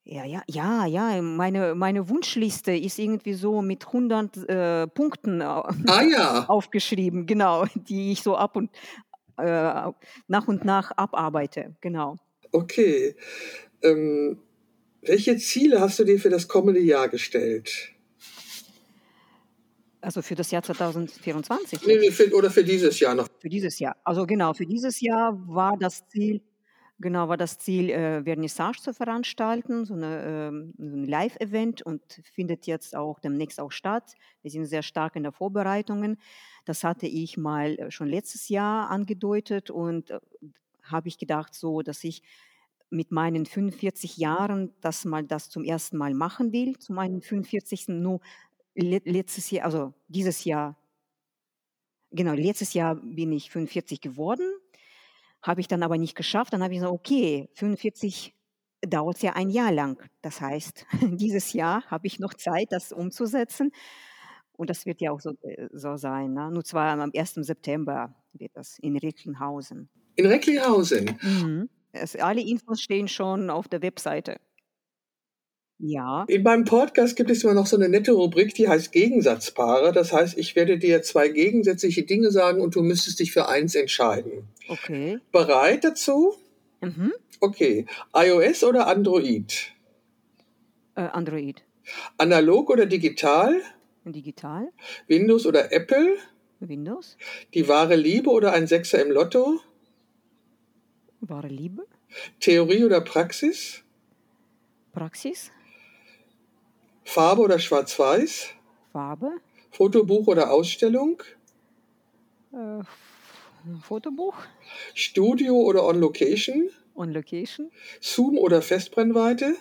ja, ja, ja, ja. Meine, meine Wunschliste ist irgendwie so mit 100 äh, Punkten ah, ja. aufgeschrieben, genau, die ich so ab und äh, nach und nach abarbeite. Genau. Okay. Ähm, welche Ziele hast du dir für das kommende Jahr gestellt? Also für das Jahr 2024? Nee, nee, für, oder für dieses Jahr noch? Für dieses Jahr. Also genau, für dieses Jahr war das Ziel, genau, war das Ziel, äh, Vernissage zu veranstalten, so, eine, ähm, so ein Live-Event und findet jetzt auch demnächst auch statt. Wir sind sehr stark in der Vorbereitungen. Das hatte ich mal äh, schon letztes Jahr angedeutet und äh, habe ich gedacht, so, dass ich mit meinen 45 Jahren das mal das zum ersten Mal machen will, zu meinen 45. Nur letztes Jahr, also dieses Jahr, genau, letztes Jahr bin ich 45 geworden, habe ich dann aber nicht geschafft. Dann habe ich gesagt, okay, 45 dauert es ja ein Jahr lang. Das heißt, dieses Jahr habe ich noch Zeit, das umzusetzen. Und das wird ja auch so, äh, so sein. Ne? Nur zwar am 1. September wird das in Recklinghausen. In Recklinghausen? Mhm. Es, alle Infos stehen schon auf der Webseite. Ja. In meinem Podcast gibt es immer noch so eine nette Rubrik, die heißt Gegensatzpaare. Das heißt, ich werde dir zwei gegensätzliche Dinge sagen und du müsstest dich für eins entscheiden. Okay. Bereit dazu? Mhm. Okay. iOS oder Android? Äh, Android. Analog oder digital? Digital. Windows oder Apple? Windows. Die wahre Liebe oder ein Sechser im Lotto? Wahre Liebe. Theorie oder Praxis? Praxis. Farbe oder Schwarz-Weiß? Farbe. Fotobuch oder Ausstellung? Äh, Fotobuch. Studio oder On Location? On Location. Zoom oder Festbrennweite?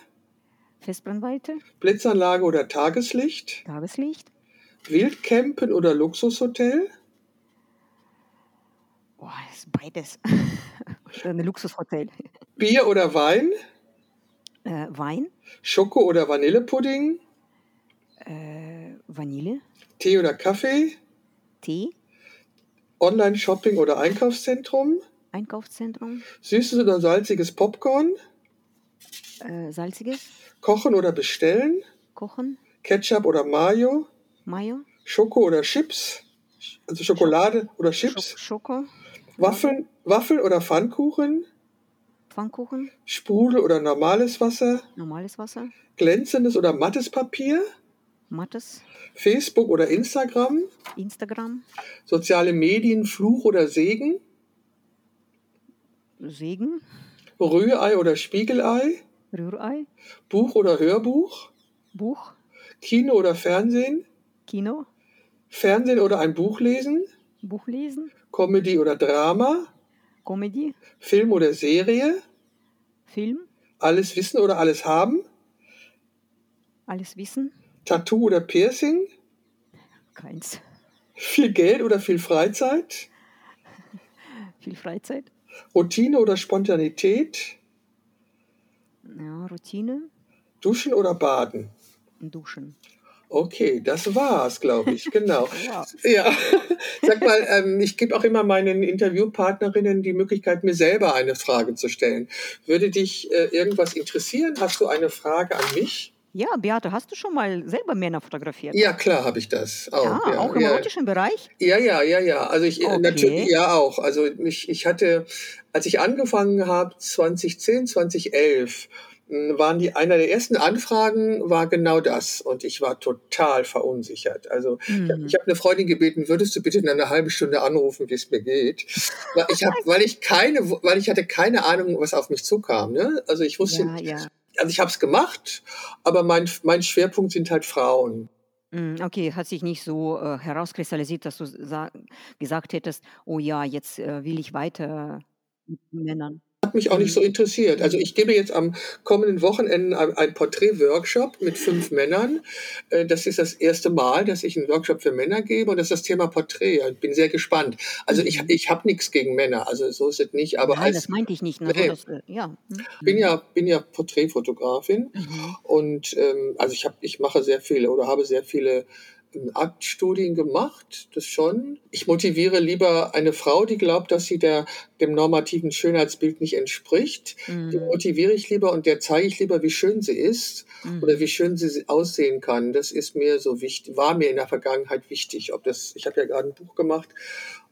Festbrennweite. Blitzanlage oder Tageslicht? Tageslicht. Wildcampen oder Luxushotel? Boah, ist beides. Ein Luxushotel. Bier oder Wein? Äh, Wein, Schoko- oder Vanillepudding, äh, Vanille, Tee oder Kaffee, Tee, Online-Shopping oder Einkaufszentrum, Einkaufszentrum, süßes oder salziges Popcorn, äh, salziges, kochen oder bestellen, kochen, Ketchup oder Mayo, Mayo, Schoko oder Chips, also Schokolade oder Schok Chips, Schoko, Waffeln, Waffel oder Pfannkuchen, Pfannkuchen, Sprudel oder normales Wasser, normales Wasser, glänzendes oder mattes Papier, mattes, Facebook oder Instagram, Instagram, soziale Medien, Fluch oder Segen, Segen, Rührei oder Spiegelei, Rührei, Buch oder Hörbuch, Buch, Kino oder Fernsehen, Kino, Fernsehen oder ein Buch lesen, Buch lesen, Comedy oder Drama, Comedy, Film oder Serie, Film, alles wissen oder alles haben, alles wissen, Tattoo oder Piercing, keins, viel Geld oder viel Freizeit, viel Freizeit, Routine oder Spontanität, ja, Routine, Duschen oder Baden. Duschen. Okay, das war's, glaube ich, genau. Ja. Ja, sag mal, ähm, ich gebe auch immer meinen Interviewpartnerinnen die Möglichkeit, mir selber eine Frage zu stellen. Würde dich äh, irgendwas interessieren? Hast du eine Frage an mich? Ja, Beate, hast du schon mal selber Männer fotografiert? Ja, klar habe ich das. Auch, Ja, ja, auch im ja. erotischen Bereich? Ja, ja, ja, ja. Also ich äh, Okay. natürlich ja auch. Also mich, ich hatte, als ich angefangen habe, 2010, 2011, mh, waren die einer der ersten Anfragen war genau das und ich war total verunsichert. Also ich habe Mhm. ich hab eine Freundin gebeten, würdest du bitte in einer halben Stunde anrufen, wie es mir geht? Weil ich, hab, weil ich keine, weil ich hatte keine Ahnung, was auf mich zukam. Ne? Also ich wusste, Ja, ja. Also ich habe es gemacht, aber mein, mein Schwerpunkt sind halt Frauen. Mm, Okay, hat sich nicht so äh, herauskristallisiert, dass du sa gesagt hättest, oh ja, jetzt äh, will ich weiter mit Männern. Hat mich auch nicht so Mhm. interessiert. Also Mhm. ich gebe jetzt am kommenden Wochenende ein, Porträt-Workshop mit fünf Männern. Äh, Das ist das erste Mal, dass ich einen Workshop für Männer gebe und das ist das Thema Porträt. Ich bin sehr gespannt. Also ich, Mhm. ich habe nichts gegen Männer, also so ist es nicht. Aber Nein, das als meinte ich nicht. Ne? So, nee, dass, äh, ja. hm, bin mhm. ja bin ja Porträtfotografin Mhm. und ähm, also ich habe ich mache sehr viele oder habe sehr viele Aktstudien gemacht, das schon. Ich motiviere lieber eine Frau, die glaubt, dass sie der, dem normativen Schönheitsbild nicht entspricht. Die Mhm. motiviere ich lieber und der zeige ich lieber, wie schön sie ist oder Mhm. wie schön sie aussehen kann. Das ist mir so wichtig, war mir in der Vergangenheit wichtig. Ob das, ich habe ja gerade ein Buch gemacht.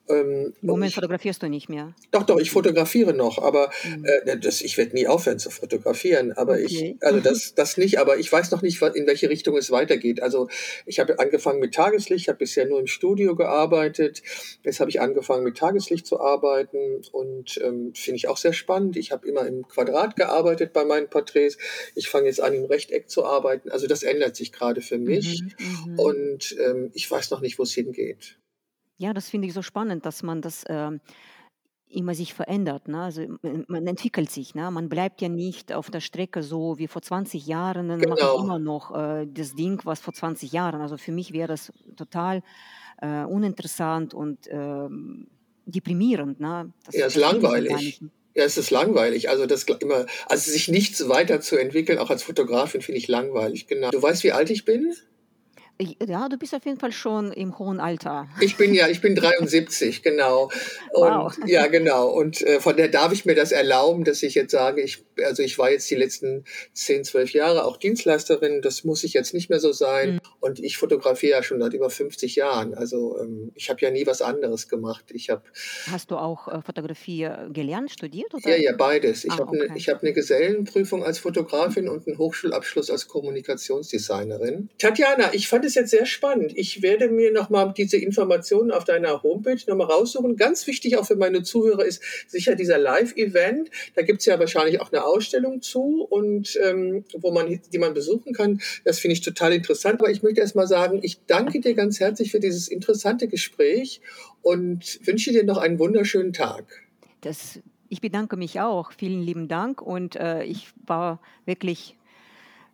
Ähm, Moment ich, fotografierst du nicht mehr. doch, doch, ich fotografiere noch, aber Mhm. äh, das, ich werde nie aufhören zu fotografieren. Aber ich, Okay. also das, das nicht, aber ich weiß noch nicht, in welche Richtung es weitergeht. Also ich habe angefangen mit Tageslicht, habe bisher nur im Studio gearbeitet. Jetzt habe ich angefangen mit Tageslicht zu arbeiten und ähm, finde ich auch sehr spannend. Ich habe immer im Quadrat gearbeitet bei meinen Porträts. Ich fange jetzt an, im Rechteck zu arbeiten. Also das ändert sich gerade für mich. Mhm. Mhm. Und ähm, ich weiß noch nicht, wo es hingeht. Ja, das finde ich so spannend, dass man das ähm, immer sich verändert. Ne? Also man, man entwickelt sich. Ne? Man bleibt ja nicht auf der Strecke so wie vor 20 Jahren. Dann mache ich Genau. immer noch äh, das Ding, was vor 20 Jahren. Also für mich wäre das total äh, uninteressant und ähm, deprimierend. Ne? Das Ja, ist gar langweilig. nicht. Ja, es ist langweilig. Also das gl- immer, also sich nichts weiterzuentwickeln, auch als Fotografin, finde ich langweilig. Genau. Du weißt, wie alt ich bin? Ich- Ja, du bist auf jeden Fall schon im hohen Alter. Ich bin ja, ich bin 73, genau. Wow. Und ja, genau. Und äh, von der darf ich mir das erlauben, dass ich jetzt sage, ich, also ich war jetzt die letzten 10, 12 Jahre auch Dienstleisterin. Das muss ich jetzt nicht mehr so sein. Mhm. Und ich fotografiere ja schon seit über 50 Jahren. Also ähm, ich habe ja nie was anderes gemacht. Ich habe Hast du auch äh, Fotografie äh, gelernt, studiert Ja, oder? ja, beides. Ich Ah, habe eine, okay. ich habe eine Gesellenprüfung als Fotografin und einen Hochschulabschluss als Kommunikationsdesignerin. Tatjana, ich fand es jetzt sehr spannend. Ich werde mir nochmal diese Informationen auf deiner Homepage nochmal raussuchen. Ganz wichtig auch für meine Zuhörer ist sicher dieser Live-Event. Da gibt es ja wahrscheinlich auch eine Ausstellung zu und ähm, wo man, die man besuchen kann. Das finde ich total interessant. Aber ich möchte erst mal sagen, ich danke dir ganz herzlich für dieses interessante Gespräch und wünsche dir noch einen wunderschönen Tag. Das, ich bedanke mich auch. Vielen lieben Dank und äh, ich war wirklich,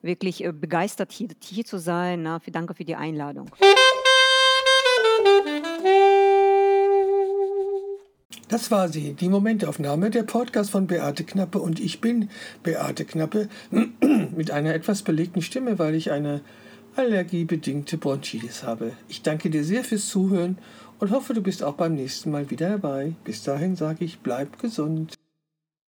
wirklich äh, begeistert, hier, hier zu sein. Na, für, danke für die Einladung. Das war sie, die Momentaufnahme, der Podcast von Beate Knappe und ich bin Beate Knappe mit einer etwas belegten Stimme, weil ich eine allergiebedingte Bronchitis habe. Ich danke dir sehr fürs Zuhören und hoffe, du bist auch beim nächsten Mal wieder dabei. Bis dahin sage ich, bleib gesund.